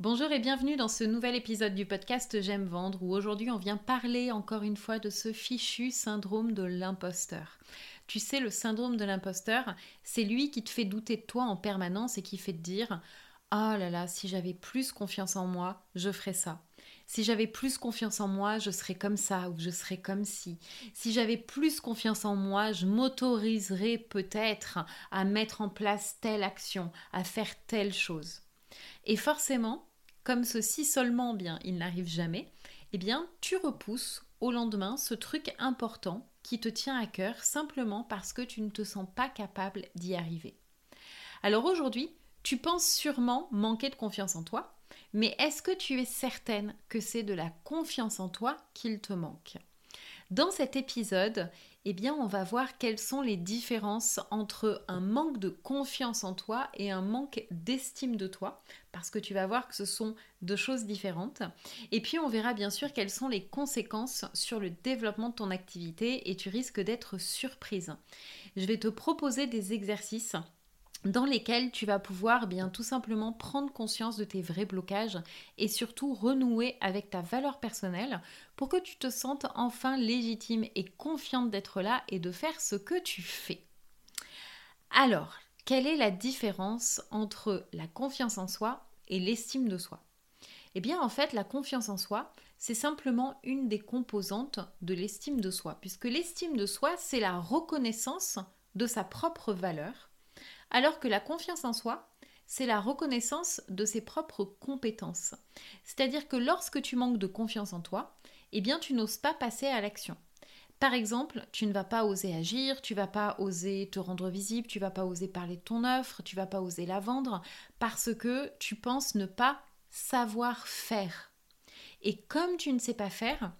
Bonjour et bienvenue dans ce nouvel épisode du podcast J'aime vendre où aujourd'hui on vient parler encore une fois de ce fichu syndrome de l'imposteur. Tu sais, le syndrome de l'imposteur, c'est lui qui te fait douter de toi en permanence et qui fait te dire Oh là là, si j'avais plus confiance en moi, je ferais ça. Si j'avais plus confiance en moi, je serais comme ça ou je serais comme si. Si j'avais plus confiance en moi, je m'autoriserais peut-être à mettre en place telle action, à faire telle chose. Et forcément, comme ceci seulement bien, il n'arrive jamais, eh bien, tu repousses au lendemain ce truc important qui te tient à cœur simplement parce que tu ne te sens pas capable d'y arriver. Alors aujourd'hui, tu penses sûrement manquer de confiance en toi, mais est-ce que tu es certaine que c'est de la confiance en toi qu'il te manque? Dans cet épisode, eh bien, on va voir quelles sont les différences entre un manque de confiance en toi et un manque d'estime de toi, parce que tu vas voir que ce sont deux choses différentes. Et puis, on verra bien sûr quelles sont les conséquences sur le développement de ton activité et tu risques d'être surprise. Je vais te proposer des exercices dans lesquels tu vas pouvoir bien tout simplement prendre conscience de tes vrais blocages et surtout renouer avec ta valeur personnelle pour que tu te sentes enfin légitime et confiante d'être là et de faire ce que tu fais. Alors, quelle est la différence entre la confiance en soi et l'estime de soi? Eh bien en fait, la confiance en soi, c'est simplement une des composantes de l'estime de soi, puisque l'estime de soi, c'est la reconnaissance de sa propre valeur alors que la confiance en soi, c'est la reconnaissance de ses propres compétences. C'est-à-dire que lorsque tu manques de confiance en toi, eh bien tu n'oses pas passer à l'action. Par exemple, tu ne vas pas oser agir, tu vas pas oser te rendre visible, tu vas pas oser parler de ton offre, tu vas pas oser la vendre parce que tu penses ne pas savoir faire. Et comme tu ne sais pas faire,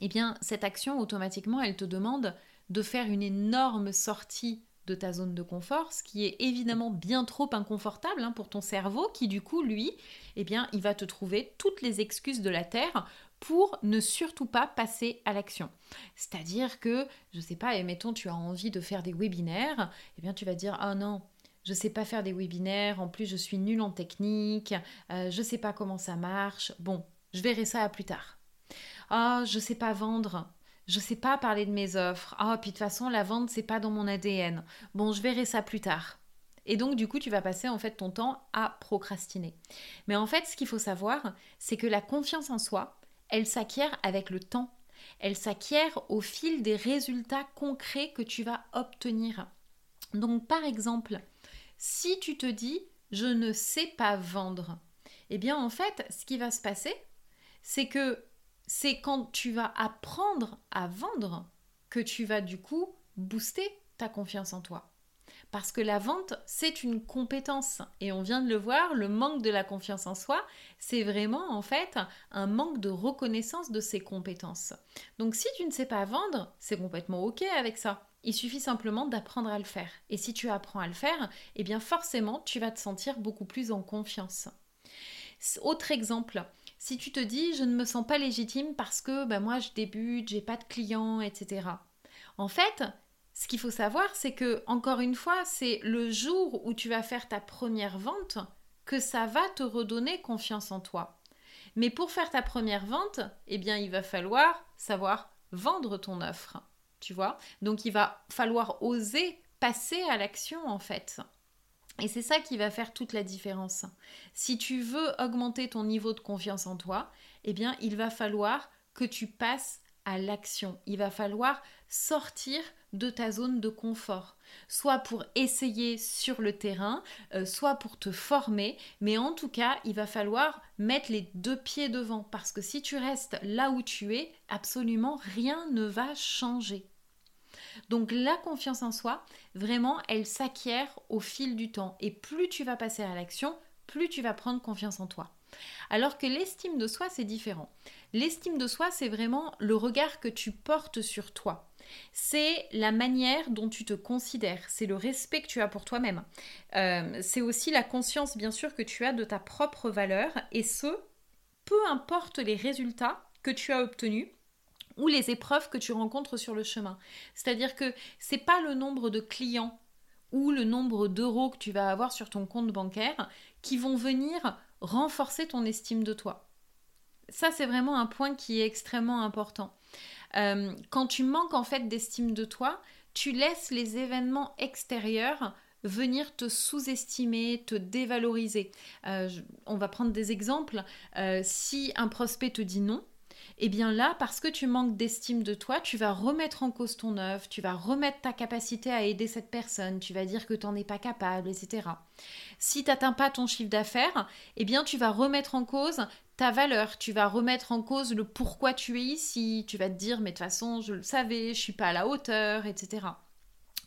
eh bien cette action automatiquement, elle te demande de faire une énorme sortie de ta zone de confort, ce qui est évidemment bien trop inconfortable hein, pour ton cerveau qui du coup, lui, eh bien, il va te trouver toutes les excuses de la Terre pour ne surtout pas passer à l'action. C'est-à-dire que, je sais pas, mettons tu as envie de faire des webinaires, eh bien tu vas dire "Ah non, je sais pas faire des webinaires, en plus je suis nulle en technique, euh, je sais pas comment ça marche. Bon, je verrai ça à plus tard. Ah, je sais pas vendre je sais pas parler de mes offres. Ah, puis de toute façon, la vente, c'est pas dans mon ADN. Bon, je verrai ça plus tard. Et donc, du coup, tu vas passer en fait ton temps à procrastiner. Mais en fait, ce qu'il faut savoir, c'est que la confiance en soi, elle s'acquiert avec le temps. Elle s'acquiert au fil des résultats concrets que tu vas obtenir. Donc, par exemple, si tu te dis je ne sais pas vendre, eh bien, en fait, ce qui va se passer, c'est que c'est quand tu vas apprendre à vendre que tu vas du coup booster ta confiance en toi. Parce que la vente, c'est une compétence. Et on vient de le voir, le manque de la confiance en soi, c'est vraiment en fait un manque de reconnaissance de ses compétences. Donc si tu ne sais pas vendre, c'est complètement OK avec ça. Il suffit simplement d'apprendre à le faire. Et si tu apprends à le faire, eh bien forcément, tu vas te sentir beaucoup plus en confiance. Autre exemple, si tu te dis je ne me sens pas légitime parce que ben, moi je débute, j'ai pas de clients, etc. En fait, ce qu'il faut savoir, c'est que, encore une fois, c'est le jour où tu vas faire ta première vente que ça va te redonner confiance en toi. Mais pour faire ta première vente, eh bien, il va falloir savoir vendre ton offre. Tu vois Donc, il va falloir oser passer à l'action, en fait. Et c'est ça qui va faire toute la différence. Si tu veux augmenter ton niveau de confiance en toi, eh bien, il va falloir que tu passes à l'action. Il va falloir sortir de ta zone de confort, soit pour essayer sur le terrain, euh, soit pour te former, mais en tout cas, il va falloir mettre les deux pieds devant, parce que si tu restes là où tu es, absolument rien ne va changer. Donc la confiance en soi, vraiment, elle s'acquiert au fil du temps. Et plus tu vas passer à l'action, plus tu vas prendre confiance en toi. Alors que l'estime de soi, c'est différent. L'estime de soi, c'est vraiment le regard que tu portes sur toi. C'est la manière dont tu te considères, c'est le respect que tu as pour toi-même. Euh, c'est aussi la conscience, bien sûr, que tu as de ta propre valeur, et ce, peu importe les résultats que tu as obtenus, ou les épreuves que tu rencontres sur le chemin. C'est-à-dire que c'est pas le nombre de clients ou le nombre d'euros que tu vas avoir sur ton compte bancaire qui vont venir renforcer ton estime de toi. Ça, c'est vraiment un point qui est extrêmement important. Euh, quand tu manques en fait d'estime de toi, tu laisses les événements extérieurs venir te sous-estimer, te dévaloriser. Euh, on va prendre des exemples. Euh, si un prospect te dit non, et eh bien là, parce que tu manques d'estime de toi, tu vas remettre en cause ton œuvre, tu vas remettre ta capacité à aider cette personne, tu vas dire que tu n'en es pas capable, etc. Si tu n'atteins pas ton chiffre d'affaires, eh bien tu vas remettre en cause ta valeur, tu vas remettre en cause le pourquoi tu es ici, tu vas te dire mais de toute façon je le savais, je suis pas à la hauteur, etc.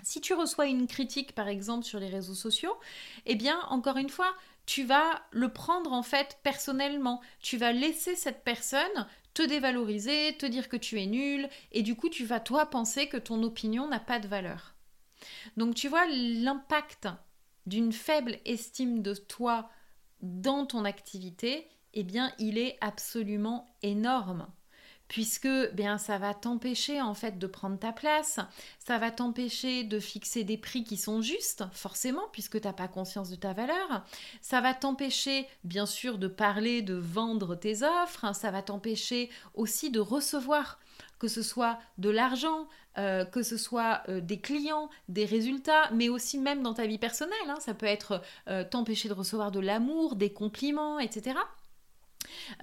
Si tu reçois une critique par exemple sur les réseaux sociaux, eh bien encore une fois, tu vas le prendre en fait personnellement. Tu vas laisser cette personne te dévaloriser, te dire que tu es nul, et du coup tu vas toi penser que ton opinion n'a pas de valeur. Donc tu vois l'impact d'une faible estime de toi dans ton activité, eh bien il est absolument énorme puisque bien ça va t'empêcher en fait de prendre ta place, ça va t'empêcher de fixer des prix qui sont justes, forcément, puisque tu n'as pas conscience de ta valeur, ça va t'empêcher bien sûr de parler, de vendre tes offres, ça va t'empêcher aussi de recevoir que ce soit de l'argent, euh, que ce soit euh, des clients, des résultats, mais aussi même dans ta vie personnelle. Hein. ça peut être euh, t'empêcher de recevoir de l'amour, des compliments, etc.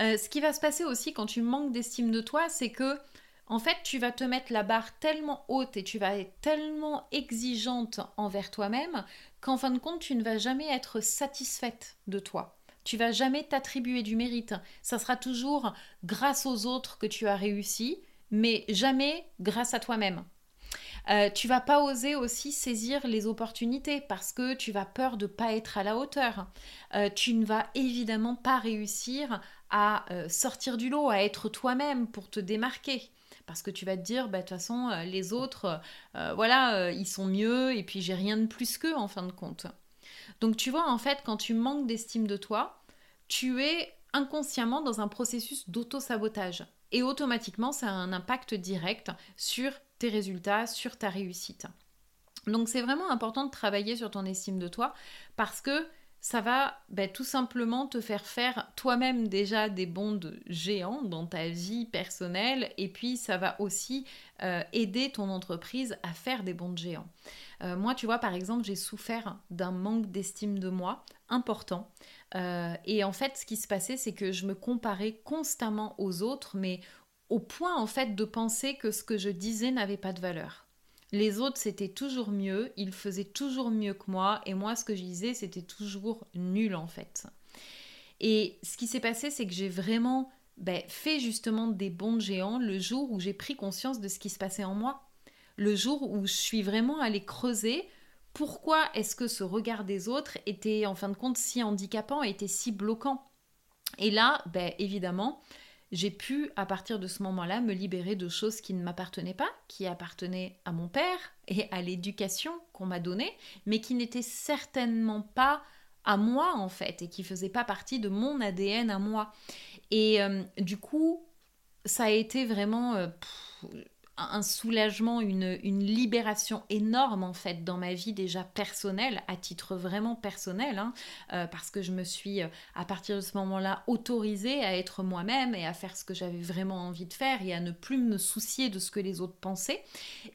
Euh, ce qui va se passer aussi quand tu manques d'estime de toi, c'est que en fait, tu vas te mettre la barre tellement haute et tu vas être tellement exigeante envers toi-même qu'en fin de compte, tu ne vas jamais être satisfaite de toi. Tu vas jamais t'attribuer du mérite. Ça sera toujours grâce aux autres que tu as réussi, mais jamais grâce à toi-même. Euh, tu vas pas oser aussi saisir les opportunités parce que tu vas peur de pas être à la hauteur. Euh, tu ne vas évidemment pas réussir à euh, sortir du lot, à être toi-même pour te démarquer. Parce que tu vas te dire, bah, de toute façon, les autres, voilà, ils sont mieux et puis j'ai rien de plus qu'eux en fin de compte. Donc tu vois, en fait, quand tu manques d'estime de toi, tu es inconsciemment dans un processus d'auto-sabotage. Et automatiquement, ça a un impact direct sur résultats, sur ta réussite. Donc c'est vraiment important de travailler sur ton estime de toi parce que ça va ben, tout simplement te faire faire toi-même déjà des bonds géants dans ta vie personnelle et puis ça va aussi euh, aider ton entreprise à faire des bonds géants. Euh, moi, tu vois, par exemple, j'ai souffert d'un manque d'estime de moi important. Euh, et en fait, ce qui se passait, c'est que je me comparais constamment aux autres, mais au point en fait de penser que ce que je disais n'avait pas de valeur. Les autres, c'était toujours mieux, ils faisaient toujours mieux que moi, et moi, ce que je disais, c'était toujours nul en fait. Et ce qui s'est passé, c'est que j'ai vraiment ben, fait justement des bonds géants le jour où j'ai pris conscience de ce qui se passait en moi. Le jour où je suis vraiment allée creuser pourquoi est-ce que ce regard des autres était en fin de compte si handicapant, était si bloquant. Et là, ben, évidemment, j'ai pu, à partir de ce moment-là, me libérer de choses qui ne m'appartenaient pas, qui appartenaient à mon père et à l'éducation qu'on m'a donnée, mais qui n'étaient certainement pas à moi en fait et qui faisaient pas partie de mon ADN à moi. Et euh, du coup, ça a été vraiment euh, un soulagement, une, libération énorme en fait dans ma vie déjà personnelle, à titre vraiment personnel, hein, euh, parce que je me suis euh, à partir de ce moment-là autorisée à être moi-même et à faire ce que j'avais vraiment envie de faire et à ne plus me soucier de ce que les autres pensaient.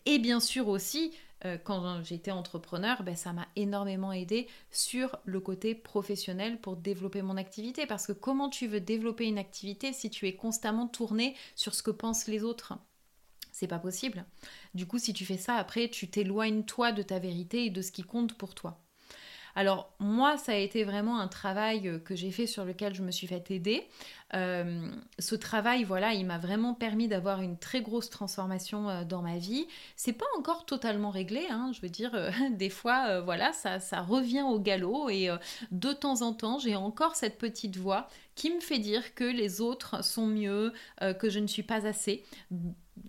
Et bien sûr aussi, euh, quand j'étais entrepreneur, ben, ça m'a énormément aidé sur le côté professionnel pour développer mon activité. Parce que comment tu veux développer une activité si tu es constamment tourné sur ce que pensent les autres? C'est pas possible. Du coup, si tu fais ça, après, tu t'éloignes toi de ta vérité et de ce qui compte pour toi. Alors moi, ça a été vraiment un travail euh, que j'ai fait sur lequel je me suis fait aider. Euh, ce travail, voilà, il m'a vraiment permis d'avoir une très grosse transformation euh, dans ma vie. C'est pas encore totalement réglé, hein, je veux dire, des fois, voilà, ça, ça revient au galop et de temps en temps, j'ai encore cette petite voix qui me fait dire que les autres sont mieux, que je ne suis pas assez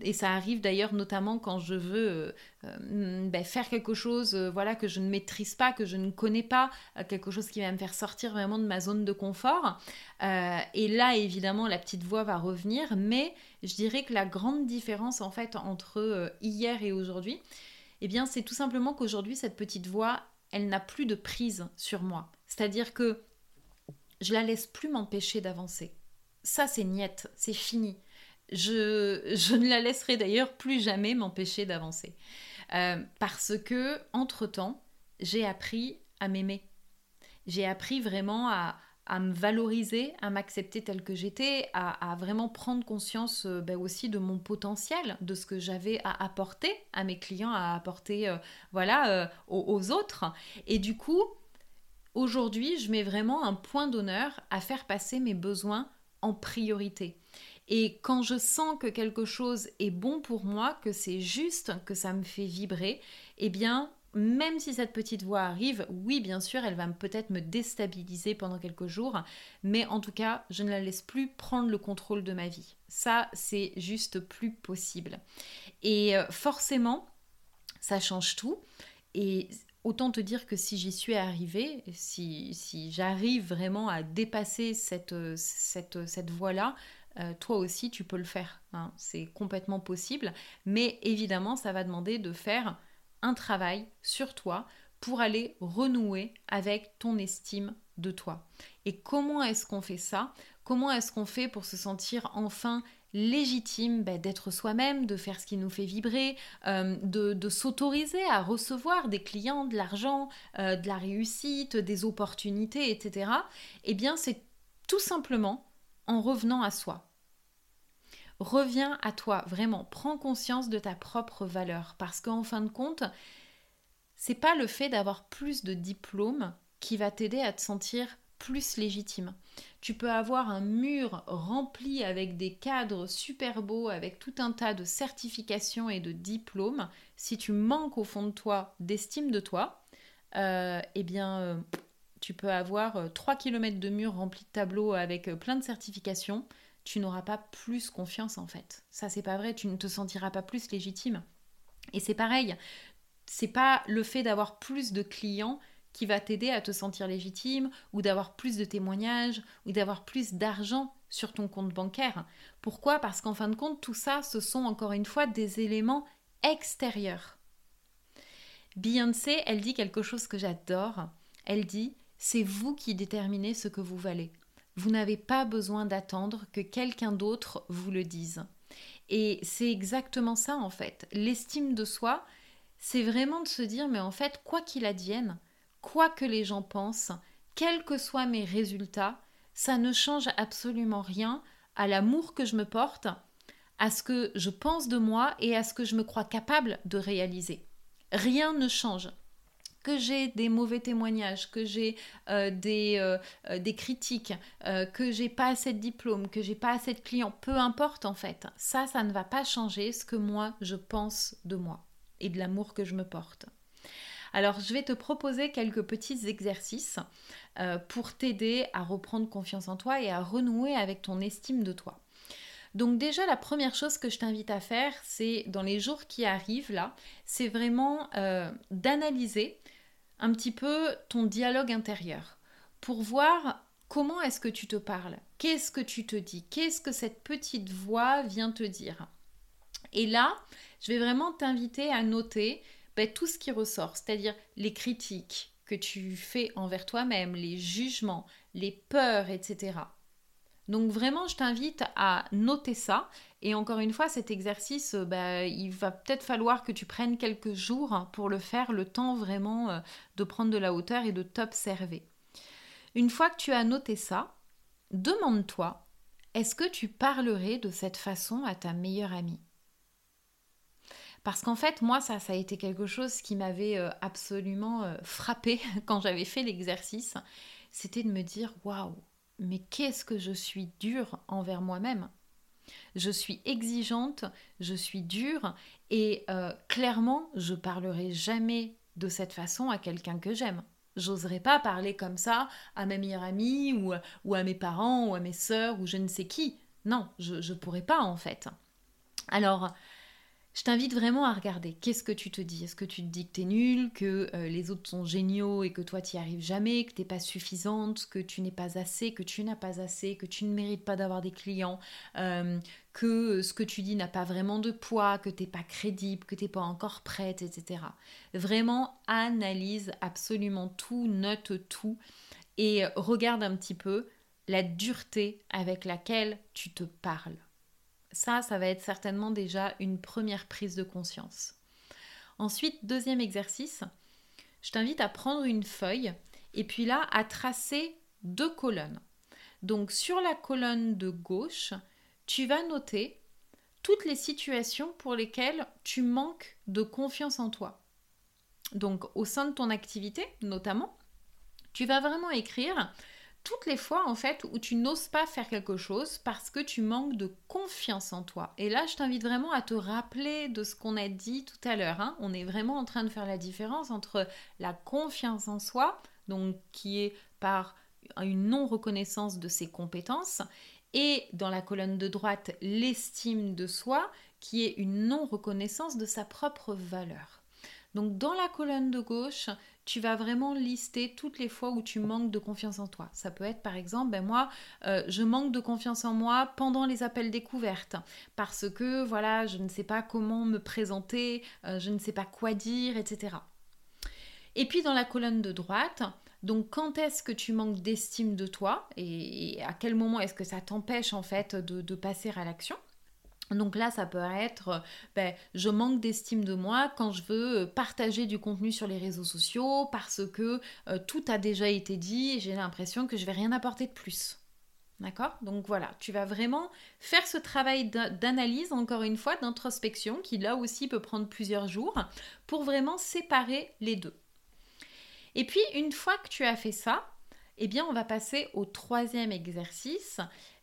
et ça arrive d'ailleurs notamment quand je veux euh, euh, ben, faire quelque chose euh, voilà que je ne maîtrise pas, que je ne connais pas, quelque chose qui va me faire sortir vraiment de ma zone de confort. et là, évidemment, la petite voix va revenir, mais je dirais que la grande différence en fait entre hier et aujourd'hui, eh bien, c'est tout simplement qu'aujourd'hui, cette petite voix, elle n'a plus de prise sur moi. C'est-à-dire que je la laisse plus m'empêcher d'avancer. Ça, c'est niette, c'est fini je, ne la laisserai d'ailleurs plus jamais m'empêcher d'avancer. Euh, parce que, entre-temps, j'ai appris à m'aimer. J'ai appris vraiment à, me valoriser, à m'accepter telle que j'étais, à, vraiment prendre conscience euh, ben aussi de mon potentiel, de ce que j'avais à apporter à mes clients, à apporter euh, voilà, aux, autres. Et du coup, aujourd'hui, je mets vraiment un point d'honneur à faire passer mes besoins en priorité. Et quand je sens que quelque chose est bon pour moi, que c'est juste, que ça me fait vibrer, eh bien, même si cette petite voix arrive, oui, bien sûr, elle va peut-être me déstabiliser pendant quelques jours, mais en tout cas, je ne la laisse plus prendre le contrôle de ma vie. Ça, c'est juste plus possible. Et euh, forcément, ça change tout. Et autant te dire que si j'y suis arrivée, si, si j'arrive vraiment à dépasser cette, cette, cette voie-là, euh, toi aussi tu peux le faire. Hein. C'est complètement possible. Mais évidemment, ça va demander de faire un travail sur toi pour aller renouer avec ton estime de toi. Et comment est-ce qu'on fait ça? Comment est-ce qu'on fait pour se sentir enfin légitime ben, d'être soi-même, de faire ce qui nous fait vibrer, euh, de, s'autoriser à recevoir des clients, de l'argent, euh, de la réussite, des opportunités, etc. Eh bien, c'est tout simplement en revenant à soi. Reviens à toi, vraiment, prends conscience de ta propre valeur parce qu'en fin de compte, c'est pas le fait d'avoir plus de diplômes qui va t'aider à te sentir plus légitime. Tu peux avoir un mur rempli avec des cadres super beaux, avec tout un tas de certifications et de diplômes. Si tu manques au fond de toi d'estime de toi, euh, eh bien, euh, tu peux avoir 3 euh, km de mur remplis de tableaux avec plein de certifications tu n'auras pas plus confiance en fait. Ça c'est pas vrai, tu ne te sentiras pas plus légitime. Et c'est pareil, c'est pas le fait d'avoir plus de clients qui va t'aider à te sentir légitime ou d'avoir plus de témoignages ou d'avoir plus d'argent sur ton compte bancaire. Pourquoi? Parce qu'en fin de compte, tout ça, ce sont encore une fois des éléments extérieurs. Beyoncé, elle dit quelque chose que j'adore. Elle dit, c'est vous qui déterminez ce que vous valez. Vous n'avez pas besoin d'attendre que quelqu'un d'autre vous le dise. Et c'est exactement ça en fait. L'estime de soi, c'est vraiment de se dire mais en fait, quoi qu'il advienne, quoi que les gens pensent, quels que soient mes résultats, ça ne change absolument rien à l'amour que je me porte, à ce que je pense de moi et à ce que je me crois capable de réaliser. Rien ne change que j'ai des mauvais témoignages, que j'ai euh, des, euh, euh, des, critiques, que j'ai pas assez de diplômes, que j'ai pas assez de clients, peu importe en fait. Ça, ça ne va pas changer ce que moi je pense de moi et de l'amour que je me porte. Alors, je vais te proposer quelques petits exercices pour t'aider à reprendre confiance en toi et à renouer avec ton estime de toi. Donc déjà, la première chose que je t'invite à faire, c'est dans les jours qui arrivent là, c'est vraiment d'analyser un petit peu ton dialogue intérieur pour voir comment est-ce que tu te parles, qu'est-ce que tu te dis, qu'est-ce que cette petite voix vient te dire? Et là, je vais vraiment t'inviter à noter ben, tout ce qui ressort, c'est-à-dire les critiques que tu fais envers toi-même, les jugements, les peurs, etc. Donc vraiment, je t'invite à noter ça. Et encore une fois, cet exercice, euh, bah, il va peut-être falloir que tu prennes quelques jours pour le faire, le temps vraiment euh, de prendre de la hauteur et de t'observer. Une fois que tu as noté ça, demande-toi, est-ce que tu parlerais de cette façon à ta meilleure amie? Parce qu'en fait, moi, ça, ça a été quelque chose qui m'avait euh, absolument frappé quand j'avais fait l'exercice. C'était de me dire, waouh, mais qu'est-ce que je suis dure envers moi-même? Je suis exigeante, je suis dure et euh, clairement, je parlerai jamais de cette façon à quelqu'un que j'aime. J'oserais pas parler comme ça à ma meilleure amie ou, ou, à mes parents ou à mes sœurs ou je ne sais qui. Non, je ne pourrais pas en fait. Alors, je t'invite vraiment à regarder. Qu'est-ce que tu te dis? Est-ce que tu te dis que tu es nulle, que euh, les autres sont géniaux et que toi tu n'y arrives jamais, que tu n'es pas suffisante, que tu n'es pas assez, que tu n'as pas assez, que tu ne mérites pas d'avoir des clients, euh, que ce que tu dis n'a pas vraiment de poids, que tu n'es pas crédible, que tu n'es pas encore prête, etc. Vraiment, analyse absolument tout, note tout et regarde un petit peu la dureté avec laquelle tu te parles. Ça, ça va être certainement déjà une première prise de conscience. Ensuite, deuxième exercice, je t'invite à prendre une feuille et puis là à tracer deux colonnes. Donc sur la colonne de gauche, tu vas noter toutes les situations pour lesquelles tu manques de confiance en toi. Donc au sein de ton activité notamment, tu vas vraiment écrire toutes les fois en fait où tu n'oses pas faire quelque chose parce que tu manques de confiance en toi. Et là, je t'invite vraiment à te rappeler de ce qu'on a dit tout à l'heure. Hein. On est vraiment en train de faire la différence entre la confiance en soi, donc qui est par une non-reconnaissance de ses compétences, et dans la colonne de droite, l'estime de soi, qui est une non-reconnaissance de sa propre valeur. Donc dans la colonne de gauche, tu vas vraiment lister toutes les fois où tu manques de confiance en toi. Ça peut être par exemple, ben moi, euh, je manque de confiance en moi pendant les appels découvertes parce que voilà, je ne sais pas comment me présenter, euh, je ne sais pas quoi dire, etc. Et puis dans la colonne de droite, donc quand est-ce que tu manques d'estime de toi et, à quel moment est-ce que ça t'empêche en fait de passer à l'action? Donc là, ça peut être, euh, ben, je manque d'estime de moi quand je veux euh, partager du contenu sur les réseaux sociaux parce que euh, tout a déjà été dit et j'ai l'impression que je vais rien apporter de plus. D'accord? Donc voilà, tu vas vraiment faire ce travail d'analyse, encore une fois, d'introspection, qui là aussi peut prendre plusieurs jours, pour vraiment séparer les deux. Et puis, une fois que tu as fait ça, eh bien, on va passer au troisième exercice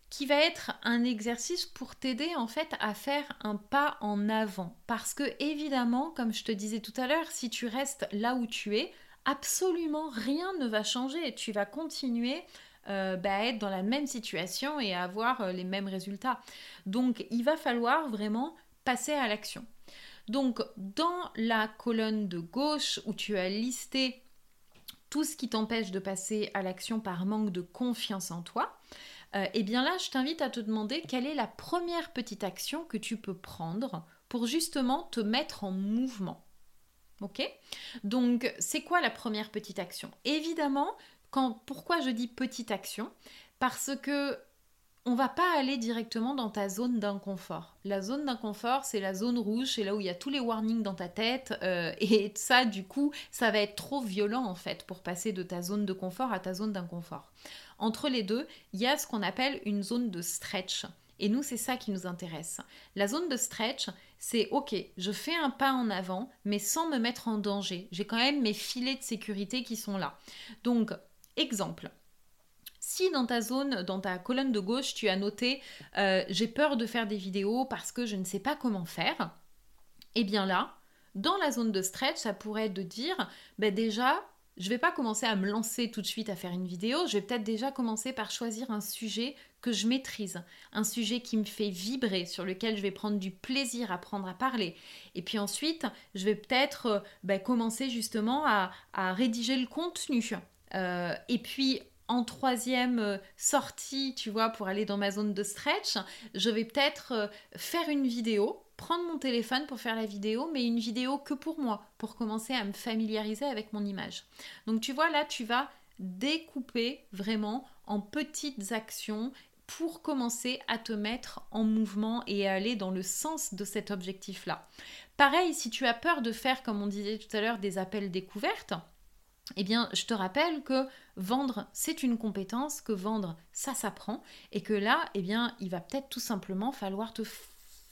qui va être un exercice pour t'aider en fait à faire un pas en avant. Parce que évidemment, comme je te disais tout à l'heure, si tu restes là où tu es, absolument rien ne va changer. Tu vas continuer euh, bah, à être dans la même situation et à avoir euh, les mêmes résultats. Donc il va falloir vraiment passer à l'action. Donc dans la colonne de gauche où tu as listé tout ce qui t'empêche de passer à l'action par manque de confiance en toi, euh, eh bien là, je t'invite à te demander quelle est la première petite action que tu peux prendre pour justement te mettre en mouvement. Ok? Donc, c'est quoi la première petite action? Évidemment, pourquoi je dis petite action? Parce que on va pas aller directement dans ta zone d'inconfort. La zone d'inconfort, c'est la zone rouge, c'est là où il y a tous les warnings dans ta tête. Euh, et ça, du coup, ça va être trop violent en fait pour passer de ta zone de confort à ta zone d'inconfort. Entre les deux, il y a ce qu'on appelle une zone de stretch. Et nous, c'est ça qui nous intéresse. La zone de stretch, c'est OK, je fais un pas en avant, mais sans me mettre en danger. J'ai quand même mes filets de sécurité qui sont là. Donc, exemple. Si dans ta zone, dans ta colonne de gauche, tu as noté euh, j'ai peur de faire des vidéos parce que je ne sais pas comment faire, eh bien là, dans la zone de stretch, ça pourrait être de dire ben déjà, je vais pas commencer à me lancer tout de suite à faire une vidéo, je vais peut-être déjà commencer par choisir un sujet que je maîtrise, un sujet qui me fait vibrer, sur lequel je vais prendre du plaisir à prendre à parler. Et puis ensuite, je vais peut-être euh, bah, commencer justement à, rédiger le contenu. Euh, et puis en troisième euh, sortie, tu vois, pour aller dans ma zone de stretch, je vais peut-être faire une vidéo prendre mon téléphone pour faire la vidéo, mais une vidéo que pour moi, pour commencer à me familiariser avec mon image. Donc tu vois, là, tu vas découper vraiment en petites actions pour commencer à te mettre en mouvement et aller dans le sens de cet objectif-là. Pareil, si tu as peur de faire, comme on disait tout à l'heure, des appels découvertes, eh bien, je te rappelle que vendre, c'est une compétence, que vendre, ça s'apprend, et que là, eh bien, il va peut-être tout simplement falloir te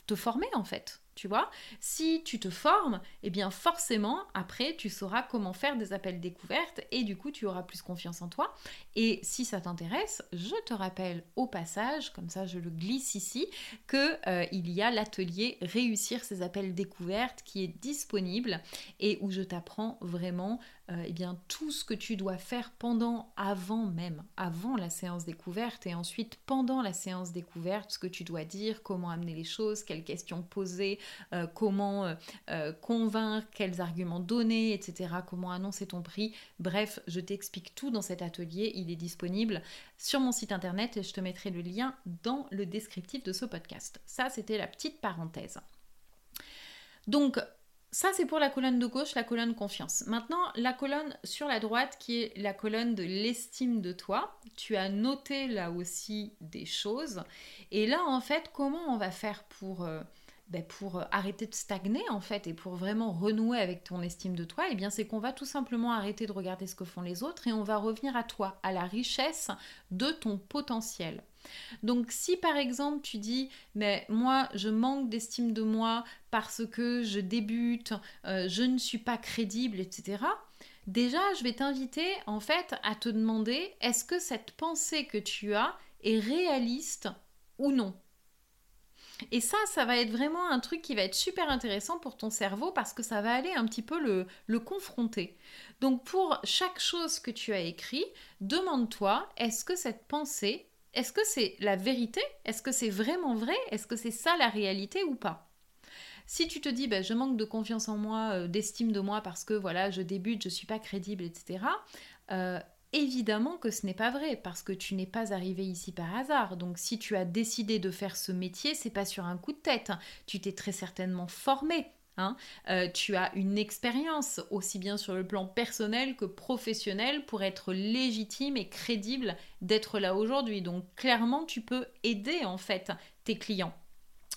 te former en fait. tu vois. Si tu te formes, eh bien forcément, après, tu sauras comment faire des appels découvertes et du coup, tu auras plus confiance en toi. Et si ça t'intéresse, je te rappelle au passage, comme ça je le glisse ici, que euh, il y a l'atelier Réussir ses appels découvertes qui est disponible et où je t'apprends vraiment euh, eh bien, tout ce que tu dois faire pendant, avant même, avant la séance découverte et ensuite pendant la séance découverte, ce que tu dois dire, comment amener les choses, quelles questions poser, euh, comment euh, convaincre, quels arguments donner, etc., comment annoncer ton prix. Bref, je t'explique tout dans cet atelier. Il est disponible sur mon site internet et je te mettrai le lien dans le descriptif de ce podcast. Ça, c'était la petite parenthèse. Donc, ça, c'est pour la colonne de gauche, la colonne confiance. Maintenant, la colonne sur la droite, qui est la colonne de l'estime de toi. Tu as noté là aussi des choses. Et là, en fait, comment on va faire pour, euh, ben, pour arrêter de stagner, en fait, et pour vraiment renouer avec ton estime de toi? Eh bien, c'est qu'on va tout simplement arrêter de regarder ce que font les autres et on va revenir à toi, à la richesse de ton potentiel. Donc si par exemple tu dis mais moi je manque d'estime de moi parce que je débute, euh, je ne suis pas crédible, etc. Déjà je vais t'inviter en fait à te demander est-ce que cette pensée que tu as est réaliste ou non? Et ça, ça va être vraiment un truc qui va être super intéressant pour ton cerveau parce que ça va aller un petit peu le, le confronter. Donc pour chaque chose que tu as écrit, demande-toi, est-ce que cette pensée est-ce que c'est la vérité? Est-ce que c'est vraiment vrai? Est-ce que c'est ça la réalité ou pas? Si tu te dis ben, je manque de confiance en moi, euh, d'estime de moi parce que voilà, je débute, je suis pas crédible, etc. Euh, évidemment que ce n'est pas vrai parce que tu n'es pas arrivé ici par hasard. Donc si tu as décidé de faire ce métier, c'est pas sur un coup de tête. Tu t'es très certainement formé Hein. Euh, tu as une expérience aussi bien sur le plan personnel que professionnel pour être légitime et crédible d'être là aujourd'hui. Donc clairement, tu peux aider en fait tes clients.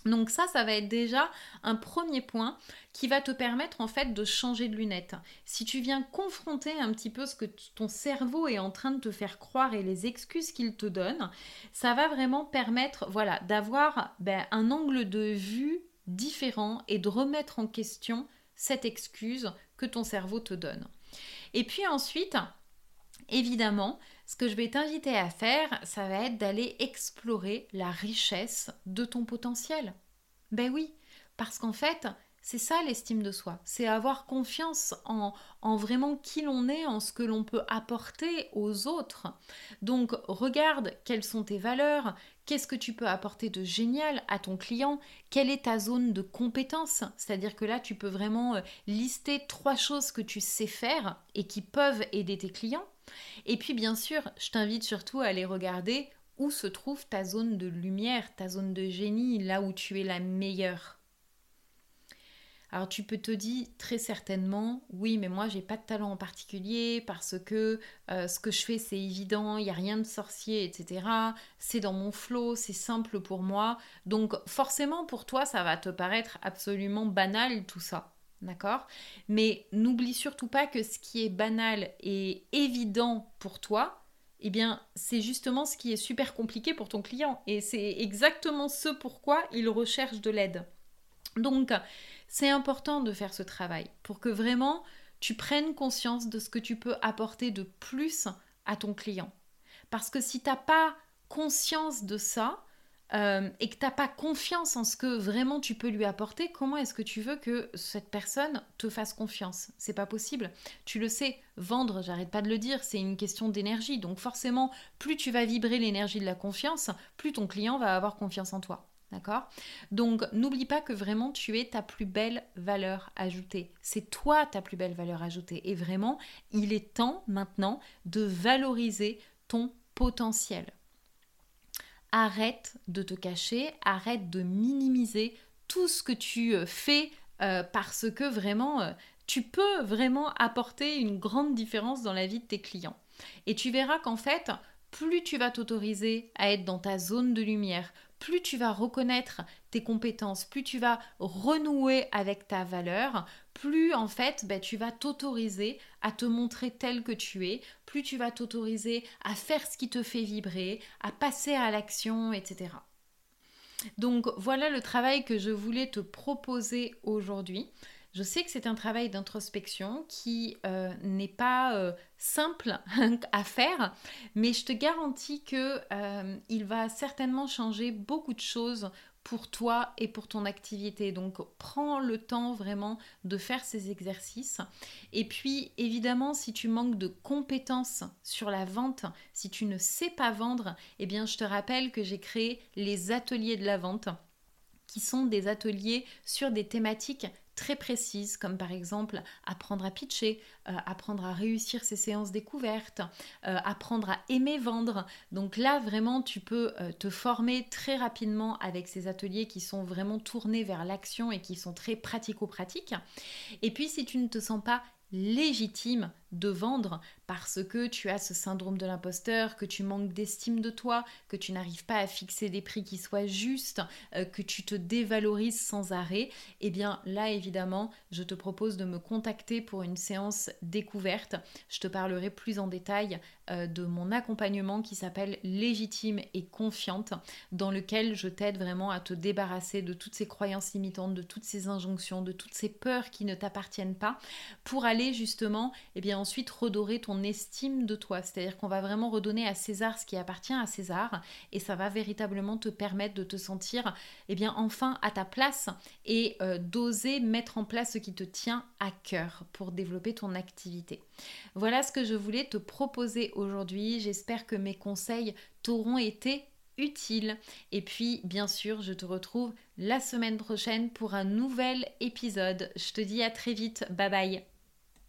Donc ça, ça va être déjà un premier point qui va te permettre en fait de changer de lunettes. Si tu viens confronter un petit peu ce que ton cerveau est en train de te faire croire et les excuses qu'il te donne, ça va vraiment permettre voilà, d'avoir ben, un angle de vue différent et de remettre en question cette excuse que ton cerveau te donne. Et puis ensuite, évidemment, ce que je vais t'inviter à faire, ça va être d'aller explorer la richesse de ton potentiel. Ben oui, parce qu'en fait, c'est ça l'estime de soi, c'est avoir confiance en, en vraiment qui l'on est, en ce que l'on peut apporter aux autres. Donc regarde quelles sont tes valeurs, qu'est-ce que tu peux apporter de génial à ton client, quelle est ta zone de compétence, c'est-à-dire que là tu peux vraiment euh, lister trois choses que tu sais faire et qui peuvent aider tes clients. Et puis bien sûr, je t'invite surtout à aller regarder où se trouve ta zone de lumière, ta zone de génie, là où tu es la meilleure. Alors tu peux te dire très certainement, oui, mais moi j'ai pas de talent en particulier parce que euh, ce que je fais c'est évident, il n'y a rien de sorcier, etc. C'est dans mon flot, c'est simple pour moi. Donc forcément pour toi ça va te paraître absolument banal tout ça. D'accord? Mais n'oublie surtout pas que ce qui est banal et évident pour toi, eh bien, c'est justement ce qui est super compliqué pour ton client. Et c'est exactement ce pourquoi il recherche de l'aide. Donc, c'est important de faire ce travail pour que vraiment tu prennes conscience de ce que tu peux apporter de plus à ton client. Parce que si tu n'as pas conscience de ça euh, et que tu n'as pas confiance en ce que vraiment tu peux lui apporter, comment est-ce que tu veux que cette personne te fasse confiance? C'est pas possible. Tu le sais, vendre, j'arrête pas de le dire, c'est une question d'énergie. Donc forcément, plus tu vas vibrer l'énergie de la confiance, plus ton client va avoir confiance en toi. D'accord? Donc n'oublie pas que vraiment tu es ta plus belle valeur ajoutée. C'est toi ta plus belle valeur ajoutée. Et vraiment, il est temps maintenant de valoriser ton potentiel. Arrête de te cacher, arrête de minimiser tout ce que tu euh, fais euh, parce que vraiment, euh, tu peux vraiment apporter une grande différence dans la vie de tes clients. Et tu verras qu'en fait, plus tu vas t'autoriser à être dans ta zone de lumière, plus tu vas reconnaître tes compétences, plus tu vas renouer avec ta valeur, plus en fait ben, tu vas t'autoriser à te montrer tel que tu es, plus tu vas t'autoriser à faire ce qui te fait vibrer, à passer à l'action, etc. Donc voilà le travail que je voulais te proposer aujourd'hui. Je sais que c'est un travail d'introspection qui euh, n'est pas euh, simple à faire, mais je te garantis que euh, il va certainement changer beaucoup de choses pour toi et pour ton activité. Donc prends le temps vraiment de faire ces exercices. Et puis évidemment, si tu manques de compétences sur la vente, si tu ne sais pas vendre, eh bien je te rappelle que j'ai créé les ateliers de la vente qui sont des ateliers sur des thématiques très précises, comme par exemple apprendre à pitcher, euh, apprendre à réussir ses séances découvertes, euh, apprendre à aimer vendre. Donc là, vraiment, tu peux euh, te former très rapidement avec ces ateliers qui sont vraiment tournés vers l'action et qui sont très pratico-pratiques. Et puis, si tu ne te sens pas légitime de vendre parce que tu as ce syndrome de l'imposteur, que tu manques d'estime de toi, que tu n'arrives pas à fixer des prix qui soient justes, euh, que tu te dévalorises sans arrêt, eh bien là évidemment, je te propose de me contacter pour une séance découverte. Je te parlerai plus en détail euh, de mon accompagnement qui s'appelle Légitime et confiante, dans lequel je t'aide vraiment à te débarrasser de toutes ces croyances limitantes, de toutes ces injonctions, de toutes ces peurs qui ne t'appartiennent pas, pour aller justement, eh bien ensuite redorer ton estime de toi. C'est-à-dire qu'on va vraiment redonner à César ce qui appartient à César et ça va véritablement te permettre de te sentir eh bien enfin à ta place et euh, d'oser mettre en place ce qui te tient à cœur pour développer ton activité. Voilà ce que je voulais te proposer aujourd'hui. J'espère que mes conseils t'auront été utiles. Et puis, bien sûr, je te retrouve la semaine prochaine pour un nouvel épisode. Je te dis à très vite. Bye bye.